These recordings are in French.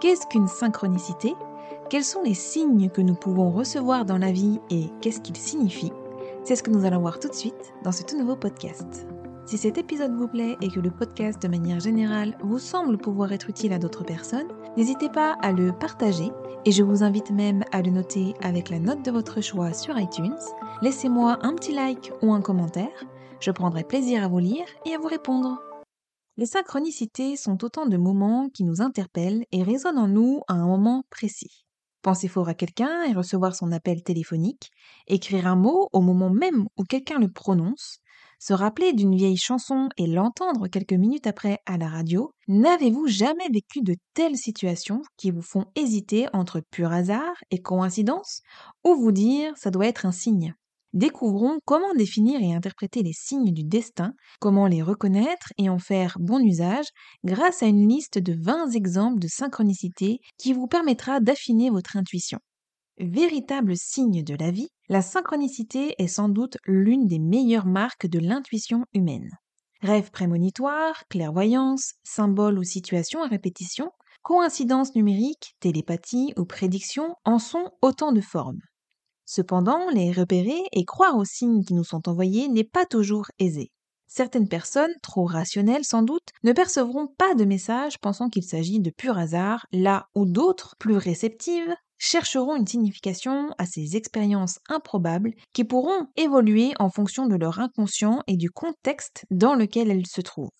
Qu'est-ce qu'une synchronicité? Quels sont les signes que nous pouvons recevoir dans la vie et qu'est-ce qu'ils signifient? C'est ce que nous allons voir tout de suite dans ce tout nouveau podcast. Si cet épisode vous plaît et que le podcast de manière générale vous semble pouvoir être utile à d'autres personnes, n'hésitez pas à le partager et je vous invite même à le noter avec la note de votre choix sur iTunes. Laissez-moi un petit like ou un commentaire, je prendrai plaisir à vous lire et à vous répondre. Les synchronicités sont autant de moments qui nous interpellent et résonnent en nous à un moment précis. Penser fort à quelqu'un et recevoir son appel téléphonique, écrire un mot au moment même où quelqu'un le prononce, se rappeler d'une vieille chanson et l'entendre quelques minutes après à la radio, n'avez-vous jamais vécu de telles situations qui vous font hésiter entre pur hasard et coïncidence ou vous dire ça doit être un signe? Découvrons comment définir et interpréter les signes du destin, comment les reconnaître et en faire bon usage grâce à une liste de 20 exemples de synchronicité qui vous permettra d'affiner votre intuition. Véritable signe de la vie, la synchronicité est sans doute l'une des meilleures marques de l'intuition humaine. Rêves prémonitoires, clairvoyance, symboles ou situations à répétition, coïncidence numérique, télépathie ou prédiction en sont autant de formes. Cependant, les repérer et croire aux signes qui nous sont envoyés n'est pas toujours aisé. Certaines personnes, trop rationnelles sans doute, ne percevront pas de message pensant qu'il s'agit de pur hasard, là où d'autres, plus réceptives, chercheront une signification à ces expériences improbables qui pourront évoluer en fonction de leur inconscient et du contexte dans lequel elles se trouvent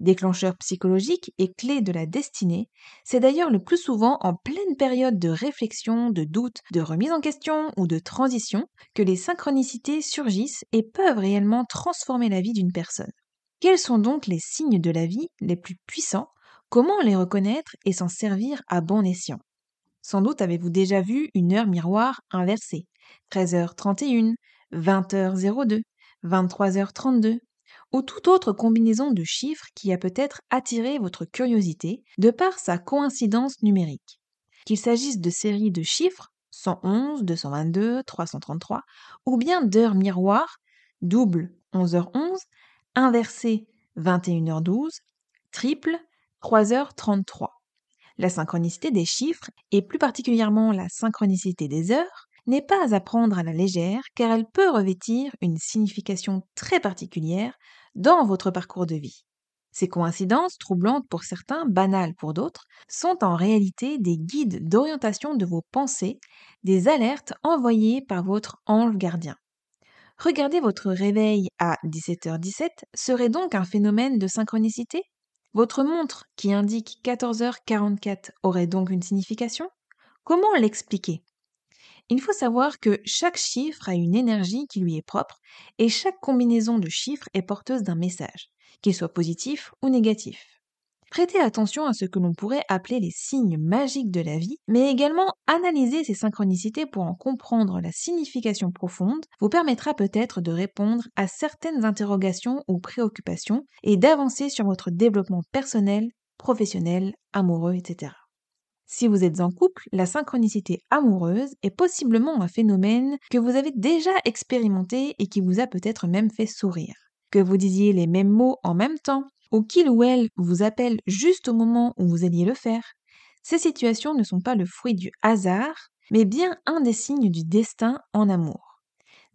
déclencheur psychologique et clé de la destinée, c'est d'ailleurs le plus souvent en pleine période de réflexion, de doute, de remise en question ou de transition que les synchronicités surgissent et peuvent réellement transformer la vie d'une personne. Quels sont donc les signes de la vie les plus puissants? Comment les reconnaître et s'en servir à bon escient? Sans doute avez-vous déjà vu une heure miroir inversée. 13h31, 20h02, 23h32, ou toute autre combinaison de chiffres qui a peut-être attiré votre curiosité de par sa coïncidence numérique. Qu'il s'agisse de séries de chiffres 111, 222, 333, ou bien d'heures miroirs, double 11h11, inversé 21h12, triple 3h33. La synchronicité des chiffres, et plus particulièrement la synchronicité des heures, n'est pas à prendre à la légère car elle peut revêtir une signification très particulière dans votre parcours de vie. Ces coïncidences, troublantes pour certains, banales pour d'autres, sont en réalité des guides d'orientation de vos pensées, des alertes envoyées par votre ange gardien. Regarder votre réveil à 17h17 serait donc un phénomène de synchronicité? Votre montre qui indique 14h44 aurait donc une signification? Comment l'expliquer? Il faut savoir que chaque chiffre a une énergie qui lui est propre et chaque combinaison de chiffres est porteuse d'un message, qu'il soit positif ou négatif. Prêtez attention à ce que l'on pourrait appeler les signes magiques de la vie, mais également analyser ces synchronicités pour en comprendre la signification profonde vous permettra peut-être de répondre à certaines interrogations ou préoccupations et d'avancer sur votre développement personnel, professionnel, amoureux, etc. Si vous êtes en couple, la synchronicité amoureuse est possiblement un phénomène que vous avez déjà expérimenté et qui vous a peut-être même fait sourire. Que vous disiez les mêmes mots en même temps, ou qu'il ou elle vous appelle juste au moment où vous alliez le faire. Ces situations ne sont pas le fruit du hasard, mais bien un des signes du destin en amour.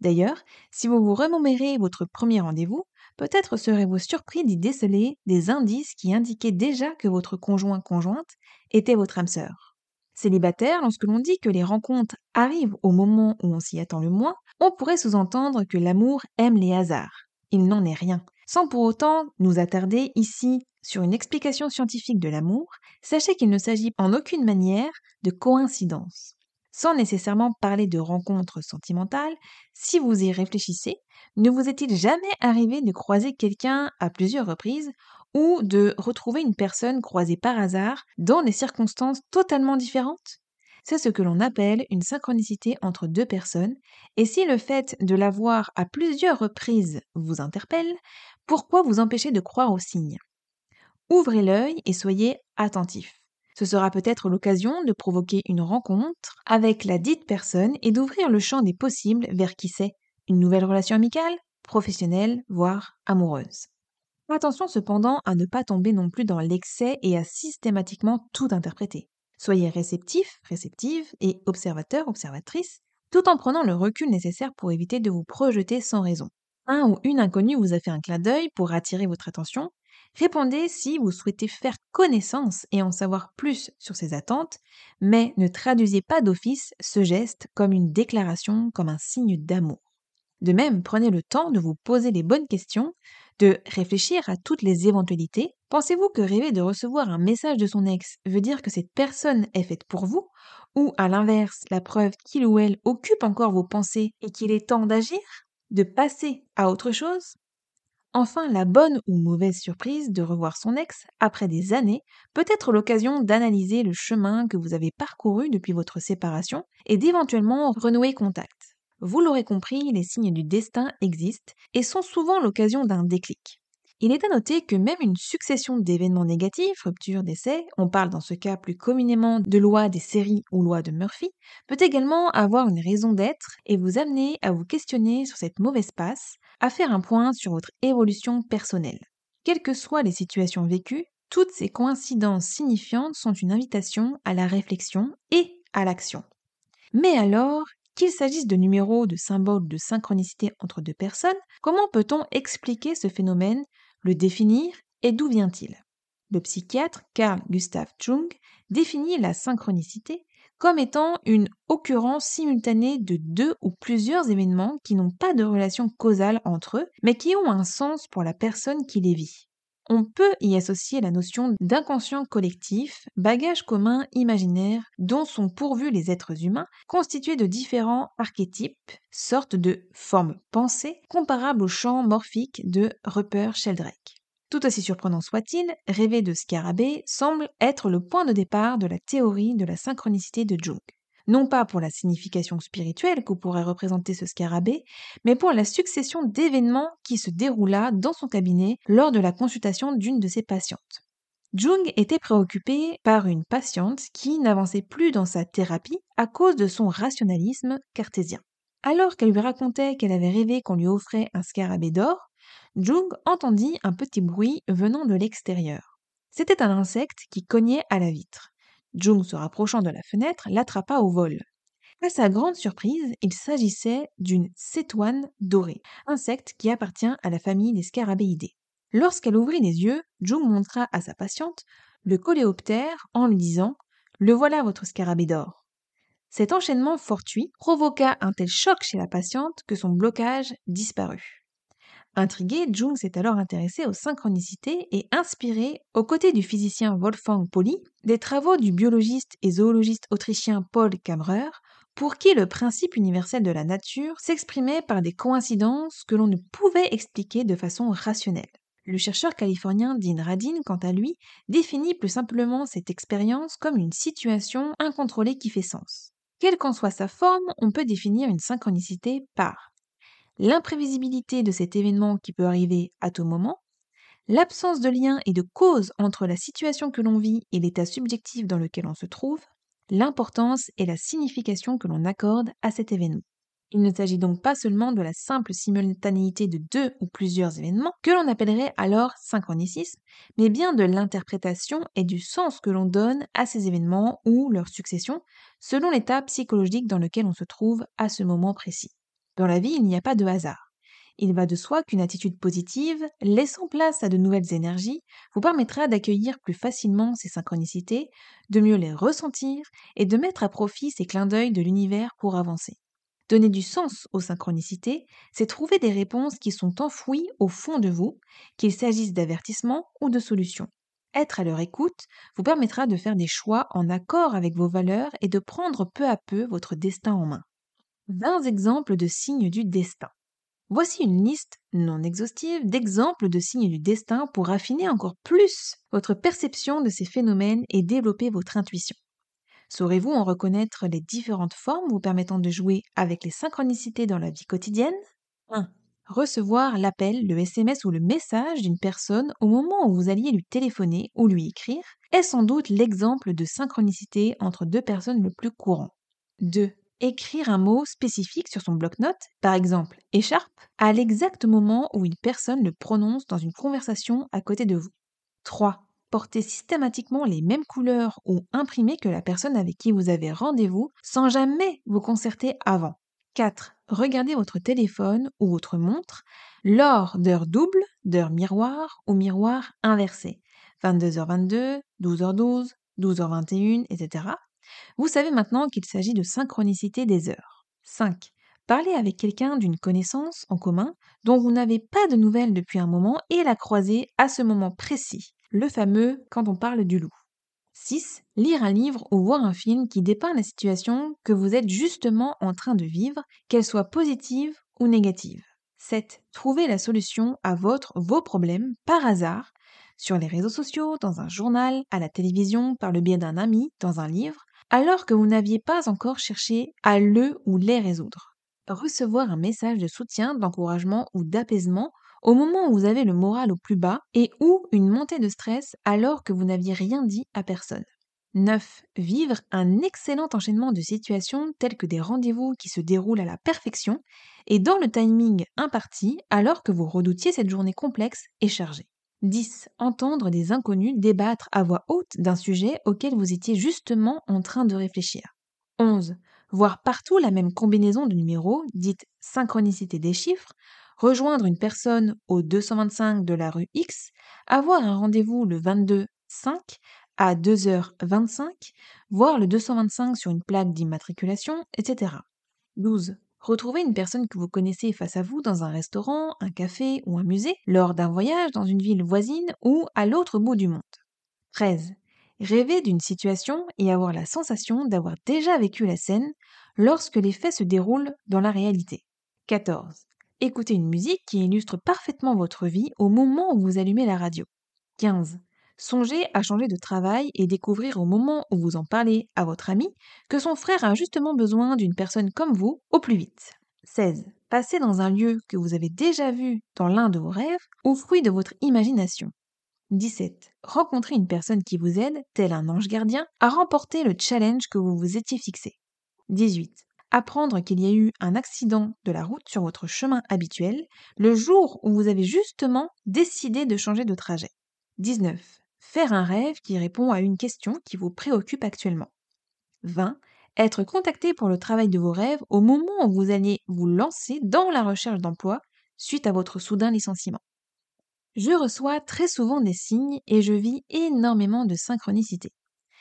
D'ailleurs, si vous vous remémorez votre premier rendez-vous, peut-être serez-vous surpris d'y déceler des indices qui indiquaient déjà que votre conjoint-conjointe était votre âme sœur. Célibataire, lorsque l'on dit que les rencontres arrivent au moment où on s'y attend le moins, on pourrait sous-entendre que l'amour aime les hasards. Il n'en est rien. Sans pour autant nous attarder ici sur une explication scientifique de l'amour, sachez qu'il ne s'agit en aucune manière de coïncidence. Sans nécessairement parler de rencontres sentimentales, si vous y réfléchissez, ne vous est-il jamais arrivé de croiser quelqu'un à plusieurs reprises ou de retrouver une personne croisée par hasard dans des circonstances totalement différentes? C'est ce que l'on appelle une synchronicité entre deux personnes, et si le fait de la voir à plusieurs reprises vous interpelle, pourquoi vous empêcher de croire aux signes Ouvrez l'œil et soyez attentif. Ce sera peut-être l'occasion de provoquer une rencontre avec la dite personne et d'ouvrir le champ des possibles vers qui sait une nouvelle relation amicale, professionnelle, voire amoureuse. Attention cependant à ne pas tomber non plus dans l'excès et à systématiquement tout interpréter. Soyez réceptif, réceptive et observateur, observatrice, tout en prenant le recul nécessaire pour éviter de vous projeter sans raison. Un ou une inconnue vous a fait un clin d'œil pour attirer votre attention. Répondez si vous souhaitez faire connaissance et en savoir plus sur ses attentes, mais ne traduisez pas d'office ce geste comme une déclaration, comme un signe d'amour. De même, prenez le temps de vous poser les bonnes questions, de réfléchir à toutes les éventualités. Pensez-vous que rêver de recevoir un message de son ex veut dire que cette personne est faite pour vous? Ou à l'inverse, la preuve qu'il ou elle occupe encore vos pensées et qu'il est temps d'agir? De passer à autre chose? Enfin, la bonne ou mauvaise surprise de revoir son ex après des années peut être l'occasion d'analyser le chemin que vous avez parcouru depuis votre séparation et d'éventuellement renouer contact. Vous l'aurez compris, les signes du destin existent et sont souvent l'occasion d'un déclic. Il est à noter que même une succession d'événements négatifs, rupture, décès, on parle dans ce cas plus communément de loi des séries ou loi de Murphy, peut également avoir une raison d'être et vous amener à vous questionner sur cette mauvaise passe, à faire un point sur votre évolution personnelle. Quelles que soient les situations vécues, toutes ces coïncidences signifiantes sont une invitation à la réflexion et à l'action. Mais alors, qu'il s'agisse de numéros, de symboles, de synchronicité entre deux personnes, comment peut-on expliquer ce phénomène, le définir et d'où vient-il? Le psychiatre Carl Gustav Jung définit la synchronicité comme étant une occurrence simultanée de deux ou plusieurs événements qui n'ont pas de relation causale entre eux, mais qui ont un sens pour la personne qui les vit. On peut y associer la notion d'inconscient collectif, bagage commun imaginaire dont sont pourvus les êtres humains, constitués de différents archétypes, sortes de formes pensées comparables au champ morphique de Rupert Sheldrake. Tout aussi surprenant soit-il, rêver de scarabée semble être le point de départ de la théorie de la synchronicité de Jung non pas pour la signification spirituelle que pourrait représenter ce scarabée, mais pour la succession d'événements qui se déroula dans son cabinet lors de la consultation d'une de ses patientes. Jung était préoccupé par une patiente qui n'avançait plus dans sa thérapie à cause de son rationalisme cartésien. Alors qu'elle lui racontait qu'elle avait rêvé qu'on lui offrait un scarabée d'or, Jung entendit un petit bruit venant de l'extérieur. C'était un insecte qui cognait à la vitre. Jung, se rapprochant de la fenêtre, l'attrapa au vol. À sa grande surprise, il s'agissait d'une cétoine dorée, insecte qui appartient à la famille des scarabéidés. Lorsqu'elle ouvrit les yeux, Jung montra à sa patiente le coléoptère en lui disant Le voilà votre scarabée d'or. Cet enchaînement fortuit provoqua un tel choc chez la patiente que son blocage disparut. Intrigué, Jung s'est alors intéressé aux synchronicités et inspiré, aux côtés du physicien Wolfgang Pauli, des travaux du biologiste et zoologiste autrichien Paul Kammerer, pour qui le principe universel de la nature s'exprimait par des coïncidences que l'on ne pouvait expliquer de façon rationnelle. Le chercheur californien Dean Radin, quant à lui, définit plus simplement cette expérience comme une situation incontrôlée qui fait sens. Quelle qu'en soit sa forme, on peut définir une synchronicité par l'imprévisibilité de cet événement qui peut arriver à tout moment, l'absence de lien et de cause entre la situation que l'on vit et l'état subjectif dans lequel on se trouve, l'importance et la signification que l'on accorde à cet événement. Il ne s'agit donc pas seulement de la simple simultanéité de deux ou plusieurs événements, que l'on appellerait alors synchronicisme, mais bien de l'interprétation et du sens que l'on donne à ces événements ou leur succession, selon l'état psychologique dans lequel on se trouve à ce moment précis. Dans la vie, il n'y a pas de hasard. Il va de soi qu'une attitude positive, laissant place à de nouvelles énergies, vous permettra d'accueillir plus facilement ces synchronicités, de mieux les ressentir et de mettre à profit ces clins d'œil de l'univers pour avancer. Donner du sens aux synchronicités, c'est trouver des réponses qui sont enfouies au fond de vous, qu'il s'agisse d'avertissements ou de solutions. Être à leur écoute vous permettra de faire des choix en accord avec vos valeurs et de prendre peu à peu votre destin en main. 20 exemples de signes du destin. Voici une liste non exhaustive d'exemples de signes du destin pour affiner encore plus votre perception de ces phénomènes et développer votre intuition. Saurez-vous en reconnaître les différentes formes vous permettant de jouer avec les synchronicités dans la vie quotidienne? 1. Recevoir l'appel, le SMS ou le message d'une personne au moment où vous alliez lui téléphoner ou lui écrire est sans doute l'exemple de synchronicité entre deux personnes le plus courant. 2. Écrire un mot spécifique sur son bloc-notes, par exemple écharpe, à l'exact moment où une personne le prononce dans une conversation à côté de vous. 3. Porter systématiquement les mêmes couleurs ou imprimer que la personne avec qui vous avez rendez-vous sans jamais vous concerter avant. 4. Regardez votre téléphone ou votre montre lors d'heures doubles, d'heures miroirs ou miroirs inversés. 22h22, 12h12, 12h21, etc. Vous savez maintenant qu'il s'agit de synchronicité des heures. 5. Parlez avec quelqu'un d'une connaissance en commun dont vous n'avez pas de nouvelles depuis un moment et la croiser à ce moment précis, le fameux quand on parle du loup. 6. Lire un livre ou voir un film qui dépeint la situation que vous êtes justement en train de vivre, qu'elle soit positive ou négative. 7. Trouver la solution à votre, vos problèmes par hasard, sur les réseaux sociaux, dans un journal, à la télévision, par le biais d'un ami, dans un livre, alors que vous n'aviez pas encore cherché à le ou les résoudre. Recevoir un message de soutien, d'encouragement ou d'apaisement au moment où vous avez le moral au plus bas et ou une montée de stress alors que vous n'aviez rien dit à personne. 9. Vivre un excellent enchaînement de situations telles que des rendez-vous qui se déroulent à la perfection et dans le timing imparti alors que vous redoutiez cette journée complexe et chargée. 10. Entendre des inconnus débattre à voix haute d'un sujet auquel vous étiez justement en train de réfléchir. 11. Voir partout la même combinaison de numéros, dite synchronicité des chiffres, rejoindre une personne au 225 de la rue X, avoir un rendez-vous le 22 5 à 2h25, voir le 225 sur une plaque d'immatriculation, etc. 12. Retrouver une personne que vous connaissez face à vous dans un restaurant, un café ou un musée, lors d'un voyage dans une ville voisine ou à l'autre bout du monde. 13. Rêver d'une situation et avoir la sensation d'avoir déjà vécu la scène lorsque les faits se déroulent dans la réalité. 14. Écoutez une musique qui illustre parfaitement votre vie au moment où vous allumez la radio. 15. Songez à changer de travail et découvrir au moment où vous en parlez à votre ami que son frère a justement besoin d'une personne comme vous au plus vite. 16. Passez dans un lieu que vous avez déjà vu dans l'un de vos rêves ou fruit de votre imagination. 17. Rencontrez une personne qui vous aide, tel un ange gardien, à remporter le challenge que vous vous étiez fixé. 18 apprendre qu'il y a eu un accident de la route sur votre chemin habituel le jour où vous avez justement décidé de changer de trajet. 19. Faire un rêve qui répond à une question qui vous préoccupe actuellement. 20. Être contacté pour le travail de vos rêves au moment où vous alliez vous lancer dans la recherche d'emploi suite à votre soudain licenciement. Je reçois très souvent des signes et je vis énormément de synchronicité.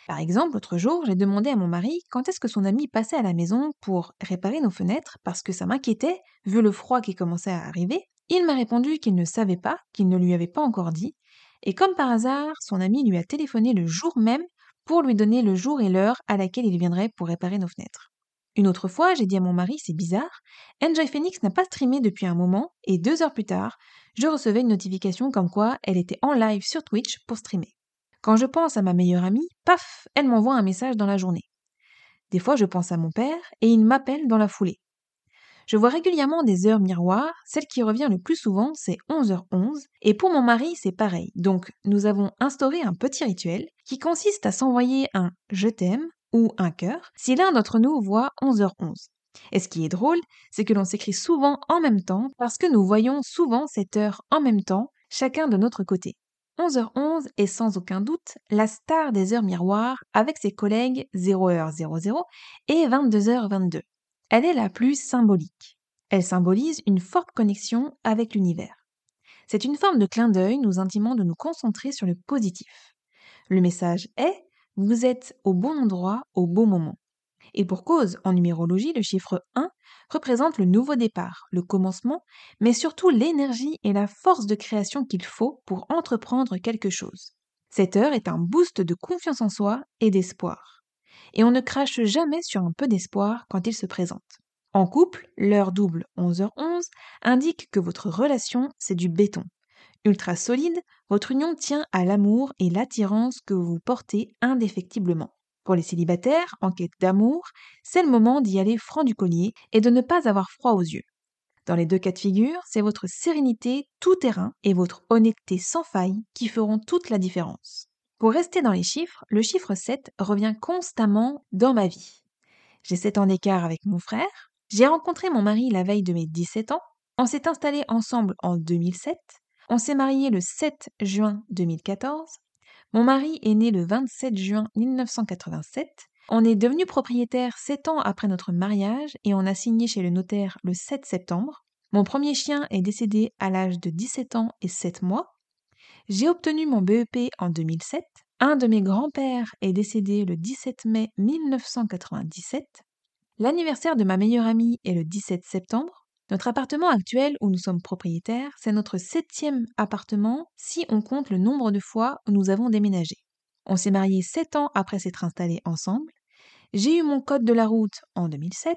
Par exemple, l'autre jour, j'ai demandé à mon mari quand est-ce que son ami passait à la maison pour réparer nos fenêtres parce que ça m'inquiétait, vu le froid qui commençait à arriver. Il m'a répondu qu'il ne savait pas, qu'il ne lui avait pas encore dit, et comme par hasard, son ami lui a téléphoné le jour même pour lui donner le jour et l'heure à laquelle il viendrait pour réparer nos fenêtres. Une autre fois, j'ai dit à mon mari, c'est bizarre, Enjoy Phoenix n'a pas streamé depuis un moment, et deux heures plus tard, je recevais une notification comme quoi elle était en live sur Twitch pour streamer. Quand je pense à ma meilleure amie, paf, elle m'envoie un message dans la journée. Des fois, je pense à mon père et il m'appelle dans la foulée. Je vois régulièrement des heures miroirs, celle qui revient le plus souvent, c'est 11h11, et pour mon mari, c'est pareil. Donc, nous avons instauré un petit rituel qui consiste à s'envoyer un je t'aime ou un cœur si l'un d'entre nous voit 11h11. Et ce qui est drôle, c'est que l'on s'écrit souvent en même temps parce que nous voyons souvent cette heure en même temps, chacun de notre côté. 11h11 est sans aucun doute la star des heures miroirs avec ses collègues 0h00 et 22h22. Elle est la plus symbolique. Elle symbolise une forte connexion avec l'univers. C'est une forme de clin d'œil nous intimant de nous concentrer sur le positif. Le message est vous êtes au bon endroit au bon moment. Et pour cause, en numérologie, le chiffre 1 représente le nouveau départ, le commencement, mais surtout l'énergie et la force de création qu'il faut pour entreprendre quelque chose. Cette heure est un boost de confiance en soi et d'espoir. Et on ne crache jamais sur un peu d'espoir quand il se présente. En couple, l'heure double 11h11 indique que votre relation, c'est du béton. Ultra solide, votre union tient à l'amour et l'attirance que vous portez indéfectiblement. Pour les célibataires, en quête d'amour, c'est le moment d'y aller franc du collier et de ne pas avoir froid aux yeux. Dans les deux cas de figure, c'est votre sérénité tout terrain et votre honnêteté sans faille qui feront toute la différence. Pour rester dans les chiffres, le chiffre 7 revient constamment dans ma vie. J'ai 7 ans d'écart avec mon frère, j'ai rencontré mon mari la veille de mes 17 ans, on s'est installé ensemble en 2007, on s'est marié le 7 juin 2014, mon mari est né le 27 juin 1987. On est devenu propriétaire 7 ans après notre mariage et on a signé chez le notaire le 7 septembre. Mon premier chien est décédé à l'âge de 17 ans et 7 mois. J'ai obtenu mon BEP en 2007. Un de mes grands-pères est décédé le 17 mai 1997. L'anniversaire de ma meilleure amie est le 17 septembre. Notre appartement actuel où nous sommes propriétaires, c'est notre septième appartement si on compte le nombre de fois où nous avons déménagé. On s'est mariés sept ans après s'être installés ensemble. J'ai eu mon code de la route en 2007.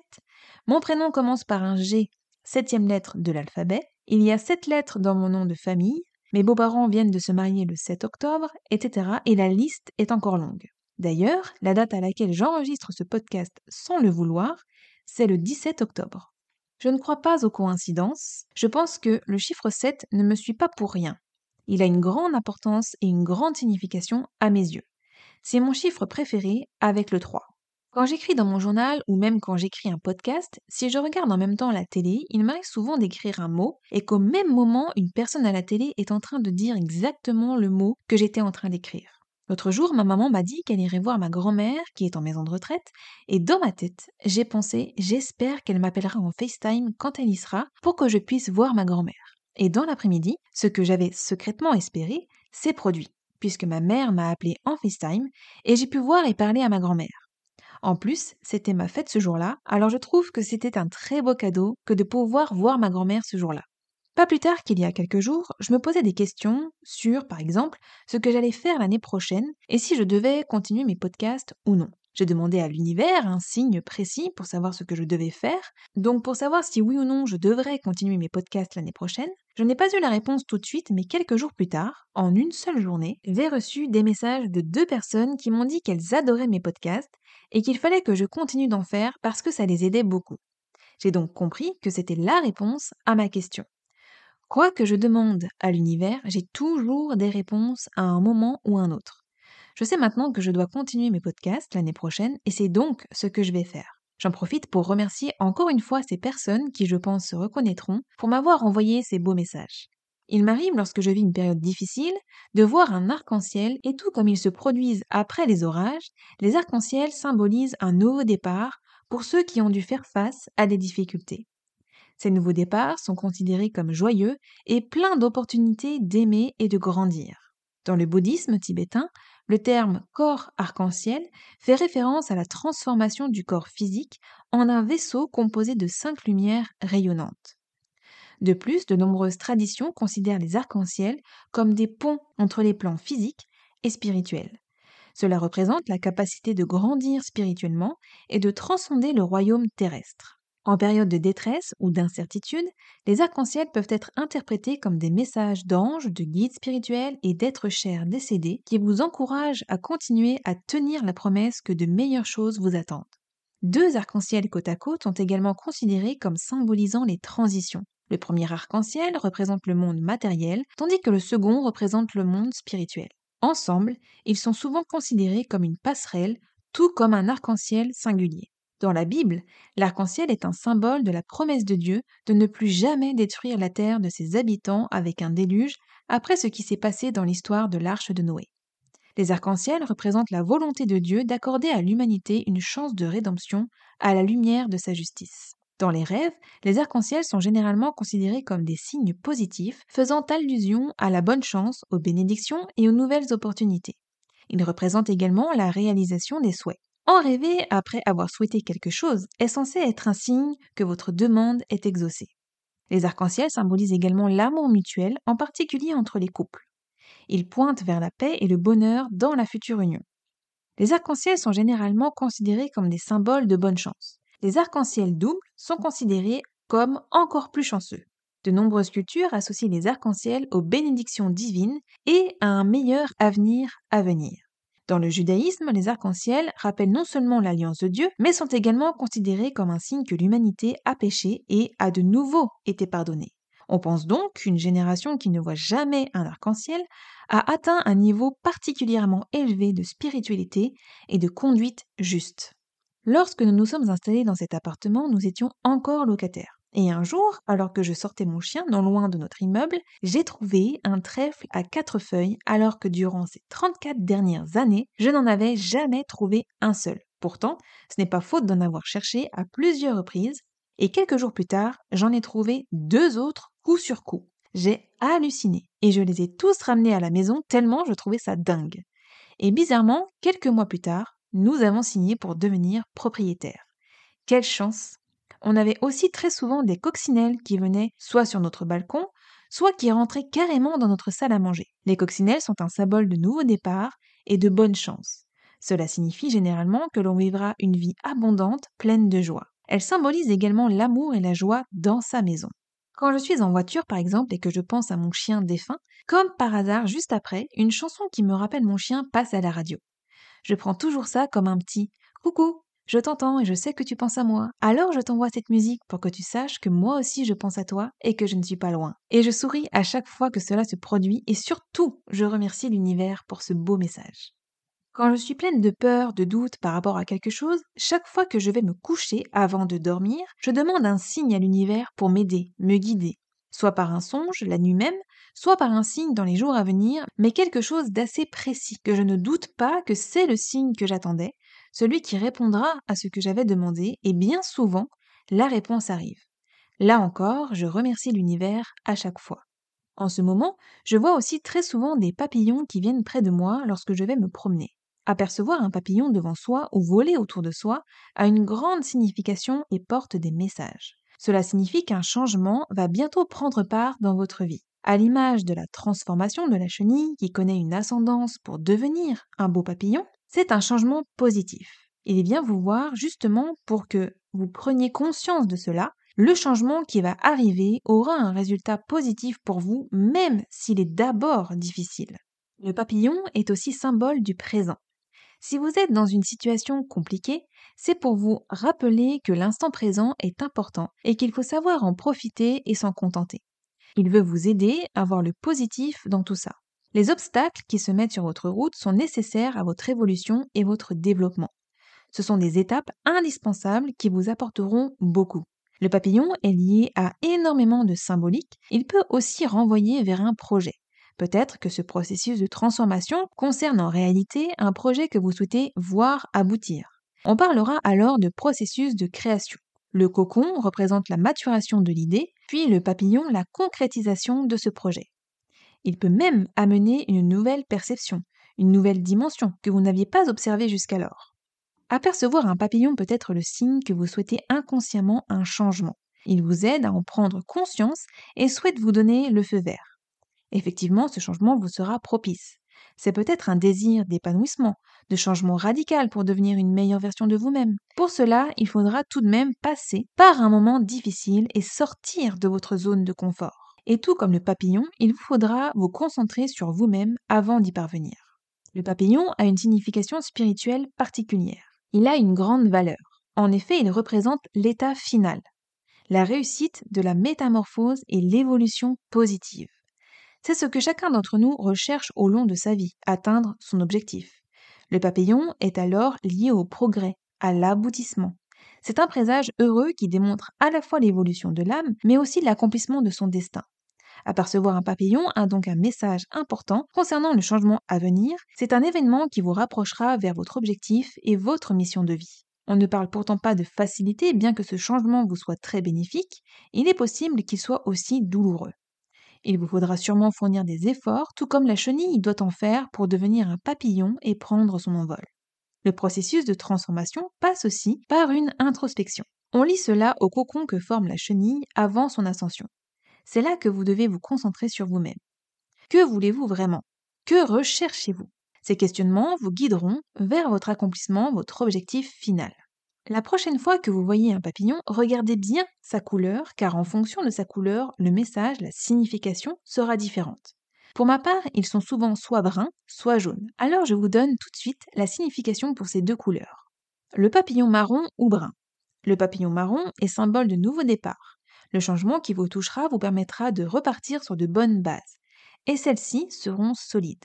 Mon prénom commence par un G, septième lettre de l'alphabet. Il y a sept lettres dans mon nom de famille. Mes beaux-parents viennent de se marier le 7 octobre, etc. Et la liste est encore longue. D'ailleurs, la date à laquelle j'enregistre ce podcast sans le vouloir, c'est le 17 octobre. Je ne crois pas aux coïncidences. Je pense que le chiffre 7 ne me suit pas pour rien. Il a une grande importance et une grande signification à mes yeux. C'est mon chiffre préféré avec le 3. Quand j'écris dans mon journal ou même quand j'écris un podcast, si je regarde en même temps la télé, il m'arrive souvent d'écrire un mot et qu'au même moment, une personne à la télé est en train de dire exactement le mot que j'étais en train d'écrire. L'autre jour, ma maman m'a dit qu'elle irait voir ma grand-mère qui est en maison de retraite, et dans ma tête, j'ai pensé j'espère qu'elle m'appellera en FaceTime quand elle y sera pour que je puisse voir ma grand-mère. Et dans l'après-midi, ce que j'avais secrètement espéré s'est produit, puisque ma mère m'a appelé en FaceTime et j'ai pu voir et parler à ma grand-mère. En plus, c'était ma fête ce jour-là, alors je trouve que c'était un très beau cadeau que de pouvoir voir ma grand-mère ce jour-là. Pas plus tard qu'il y a quelques jours, je me posais des questions sur, par exemple, ce que j'allais faire l'année prochaine et si je devais continuer mes podcasts ou non. J'ai demandé à l'univers un signe précis pour savoir ce que je devais faire. Donc pour savoir si oui ou non je devrais continuer mes podcasts l'année prochaine, je n'ai pas eu la réponse tout de suite, mais quelques jours plus tard, en une seule journée, j'ai reçu des messages de deux personnes qui m'ont dit qu'elles adoraient mes podcasts et qu'il fallait que je continue d'en faire parce que ça les aidait beaucoup. J'ai donc compris que c'était la réponse à ma question. Quoi que je demande à l'univers, j'ai toujours des réponses à un moment ou un autre. Je sais maintenant que je dois continuer mes podcasts l'année prochaine et c'est donc ce que je vais faire. J'en profite pour remercier encore une fois ces personnes qui, je pense, se reconnaîtront pour m'avoir envoyé ces beaux messages. Il m'arrive, lorsque je vis une période difficile, de voir un arc-en-ciel et tout comme ils se produisent après les orages, les arcs-en-ciel symbolisent un nouveau départ pour ceux qui ont dû faire face à des difficultés. Ces nouveaux départs sont considérés comme joyeux et pleins d'opportunités d'aimer et de grandir. Dans le bouddhisme tibétain, le terme corps arc-en-ciel fait référence à la transformation du corps physique en un vaisseau composé de cinq lumières rayonnantes. De plus, de nombreuses traditions considèrent les arcs-en-ciel comme des ponts entre les plans physiques et spirituels. Cela représente la capacité de grandir spirituellement et de transcender le royaume terrestre. En période de détresse ou d'incertitude, les arcs-en-ciel peuvent être interprétés comme des messages d'anges, de guides spirituels et d'êtres chers décédés qui vous encouragent à continuer à tenir la promesse que de meilleures choses vous attendent. Deux arcs-en-ciel côte à côte sont également considérés comme symbolisant les transitions. Le premier arc-en-ciel représente le monde matériel, tandis que le second représente le monde spirituel. Ensemble, ils sont souvent considérés comme une passerelle, tout comme un arc-en-ciel singulier. Dans la Bible, l'arc-en-ciel est un symbole de la promesse de Dieu de ne plus jamais détruire la terre de ses habitants avec un déluge après ce qui s'est passé dans l'histoire de l'arche de Noé. Les arcs-en-ciel représentent la volonté de Dieu d'accorder à l'humanité une chance de rédemption à la lumière de sa justice. Dans les rêves, les arcs-en-ciel sont généralement considérés comme des signes positifs faisant allusion à la bonne chance, aux bénédictions et aux nouvelles opportunités. Ils représentent également la réalisation des souhaits. En rêver après avoir souhaité quelque chose est censé être un signe que votre demande est exaucée. Les arcs-en-ciel symbolisent également l'amour mutuel, en particulier entre les couples. Ils pointent vers la paix et le bonheur dans la future union. Les arcs-en-ciel sont généralement considérés comme des symboles de bonne chance. Les arcs-en-ciel doubles sont considérés comme encore plus chanceux. De nombreuses cultures associent les arcs-en-ciel aux bénédictions divines et à un meilleur avenir à venir. Dans le judaïsme, les arcs-en-ciel rappellent non seulement l'alliance de Dieu, mais sont également considérés comme un signe que l'humanité a péché et a de nouveau été pardonnée. On pense donc qu'une génération qui ne voit jamais un arc-en-ciel a atteint un niveau particulièrement élevé de spiritualité et de conduite juste. Lorsque nous nous sommes installés dans cet appartement, nous étions encore locataires. Et un jour, alors que je sortais mon chien non loin de notre immeuble, j'ai trouvé un trèfle à quatre feuilles alors que durant ces 34 dernières années, je n'en avais jamais trouvé un seul. Pourtant, ce n'est pas faute d'en avoir cherché à plusieurs reprises, et quelques jours plus tard, j'en ai trouvé deux autres coup sur coup. J'ai halluciné, et je les ai tous ramenés à la maison tellement je trouvais ça dingue. Et bizarrement, quelques mois plus tard, nous avons signé pour devenir propriétaires. Quelle chance on avait aussi très souvent des coccinelles qui venaient soit sur notre balcon, soit qui rentraient carrément dans notre salle à manger. Les coccinelles sont un symbole de nouveau départ et de bonne chance. Cela signifie généralement que l'on vivra une vie abondante, pleine de joie. Elles symbolisent également l'amour et la joie dans sa maison. Quand je suis en voiture, par exemple, et que je pense à mon chien défunt, comme par hasard, juste après, une chanson qui me rappelle mon chien passe à la radio. Je prends toujours ça comme un petit Coucou, je t'entends et je sais que tu penses à moi. Alors je t'envoie cette musique pour que tu saches que moi aussi je pense à toi et que je ne suis pas loin. Et je souris à chaque fois que cela se produit et surtout je remercie l'univers pour ce beau message. Quand je suis pleine de peur, de doute par rapport à quelque chose, chaque fois que je vais me coucher avant de dormir, je demande un signe à l'univers pour m'aider, me guider. Soit par un songe, la nuit même, soit par un signe dans les jours à venir, mais quelque chose d'assez précis, que je ne doute pas que c'est le signe que j'attendais, celui qui répondra à ce que j'avais demandé, et bien souvent, la réponse arrive. Là encore, je remercie l'univers à chaque fois. En ce moment, je vois aussi très souvent des papillons qui viennent près de moi lorsque je vais me promener. Apercevoir un papillon devant soi ou voler autour de soi a une grande signification et porte des messages. Cela signifie qu'un changement va bientôt prendre part dans votre vie. À l'image de la transformation de la chenille qui connaît une ascendance pour devenir un beau papillon, c'est un changement positif. Il vient vous voir justement pour que vous preniez conscience de cela. Le changement qui va arriver aura un résultat positif pour vous, même s'il est d'abord difficile. Le papillon est aussi symbole du présent. Si vous êtes dans une situation compliquée, c'est pour vous rappeler que l'instant présent est important et qu'il faut savoir en profiter et s'en contenter. Il veut vous aider à voir le positif dans tout ça. Les obstacles qui se mettent sur votre route sont nécessaires à votre évolution et votre développement. Ce sont des étapes indispensables qui vous apporteront beaucoup. Le papillon est lié à énormément de symbolique. Il peut aussi renvoyer vers un projet. Peut-être que ce processus de transformation concerne en réalité un projet que vous souhaitez voir aboutir. On parlera alors de processus de création. Le cocon représente la maturation de l'idée, puis le papillon la concrétisation de ce projet. Il peut même amener une nouvelle perception, une nouvelle dimension que vous n'aviez pas observée jusqu'alors. Apercevoir un papillon peut être le signe que vous souhaitez inconsciemment un changement. Il vous aide à en prendre conscience et souhaite vous donner le feu vert. Effectivement, ce changement vous sera propice. C'est peut-être un désir d'épanouissement, de changement radical pour devenir une meilleure version de vous-même. Pour cela, il faudra tout de même passer par un moment difficile et sortir de votre zone de confort. Et tout comme le papillon, il vous faudra vous concentrer sur vous-même avant d'y parvenir. Le papillon a une signification spirituelle particulière. Il a une grande valeur. En effet, il représente l'état final, la réussite de la métamorphose et l'évolution positive. C'est ce que chacun d'entre nous recherche au long de sa vie, atteindre son objectif. Le papillon est alors lié au progrès, à l'aboutissement. C'est un présage heureux qui démontre à la fois l'évolution de l'âme, mais aussi l'accomplissement de son destin. Apercevoir un papillon a donc un message important concernant le changement à venir. C'est un événement qui vous rapprochera vers votre objectif et votre mission de vie. On ne parle pourtant pas de facilité, bien que ce changement vous soit très bénéfique, il est possible qu'il soit aussi douloureux. Il vous faudra sûrement fournir des efforts, tout comme la chenille doit en faire pour devenir un papillon et prendre son envol. Le processus de transformation passe aussi par une introspection. On lit cela au cocon que forme la chenille avant son ascension. C'est là que vous devez vous concentrer sur vous-même. Que voulez-vous vraiment? Que recherchez-vous? Ces questionnements vous guideront vers votre accomplissement, votre objectif final. La prochaine fois que vous voyez un papillon, regardez bien sa couleur, car en fonction de sa couleur, le message, la signification sera différente. Pour ma part, ils sont souvent soit bruns, soit jaunes. Alors je vous donne tout de suite la signification pour ces deux couleurs. Le papillon marron ou brun. Le papillon marron est symbole de nouveau départ. Le changement qui vous touchera vous permettra de repartir sur de bonnes bases. Et celles-ci seront solides.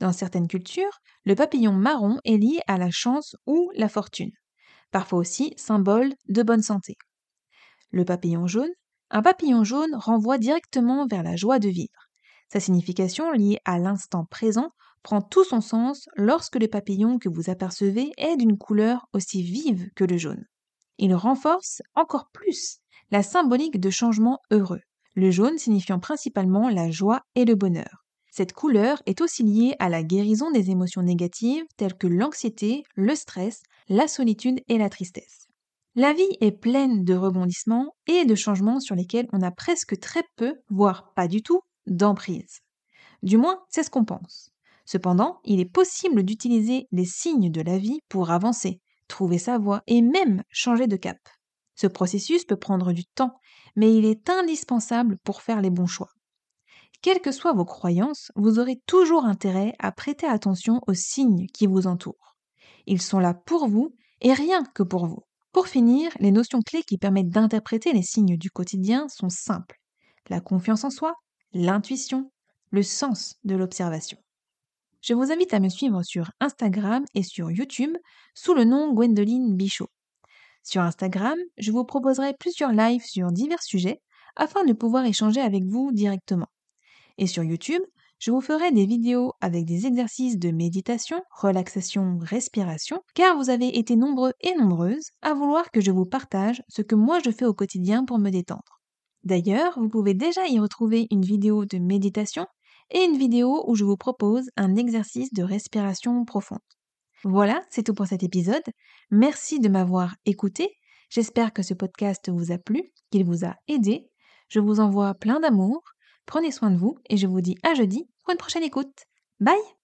Dans certaines cultures, le papillon marron est lié à la chance ou la fortune parfois aussi symbole de bonne santé. Le papillon jaune Un papillon jaune renvoie directement vers la joie de vivre. Sa signification liée à l'instant présent prend tout son sens lorsque le papillon que vous apercevez est d'une couleur aussi vive que le jaune. Il renforce encore plus la symbolique de changement heureux, le jaune signifiant principalement la joie et le bonheur. Cette couleur est aussi liée à la guérison des émotions négatives telles que l'anxiété, le stress, la solitude et la tristesse. La vie est pleine de rebondissements et de changements sur lesquels on a presque très peu, voire pas du tout, d'emprise. Du moins, c'est ce qu'on pense. Cependant, il est possible d'utiliser les signes de la vie pour avancer, trouver sa voie et même changer de cap. Ce processus peut prendre du temps, mais il est indispensable pour faire les bons choix. Quelles que soient vos croyances, vous aurez toujours intérêt à prêter attention aux signes qui vous entourent. Ils sont là pour vous et rien que pour vous. Pour finir, les notions clés qui permettent d'interpréter les signes du quotidien sont simples. La confiance en soi, l'intuition, le sens de l'observation. Je vous invite à me suivre sur Instagram et sur YouTube sous le nom Gwendoline Bichot. Sur Instagram, je vous proposerai plusieurs lives sur divers sujets afin de pouvoir échanger avec vous directement. Et sur YouTube, je vous ferai des vidéos avec des exercices de méditation, relaxation, respiration, car vous avez été nombreux et nombreuses à vouloir que je vous partage ce que moi je fais au quotidien pour me détendre. D'ailleurs, vous pouvez déjà y retrouver une vidéo de méditation et une vidéo où je vous propose un exercice de respiration profonde. Voilà, c'est tout pour cet épisode. Merci de m'avoir écouté. J'espère que ce podcast vous a plu, qu'il vous a aidé. Je vous envoie plein d'amour Prenez soin de vous et je vous dis à jeudi pour une prochaine écoute. Bye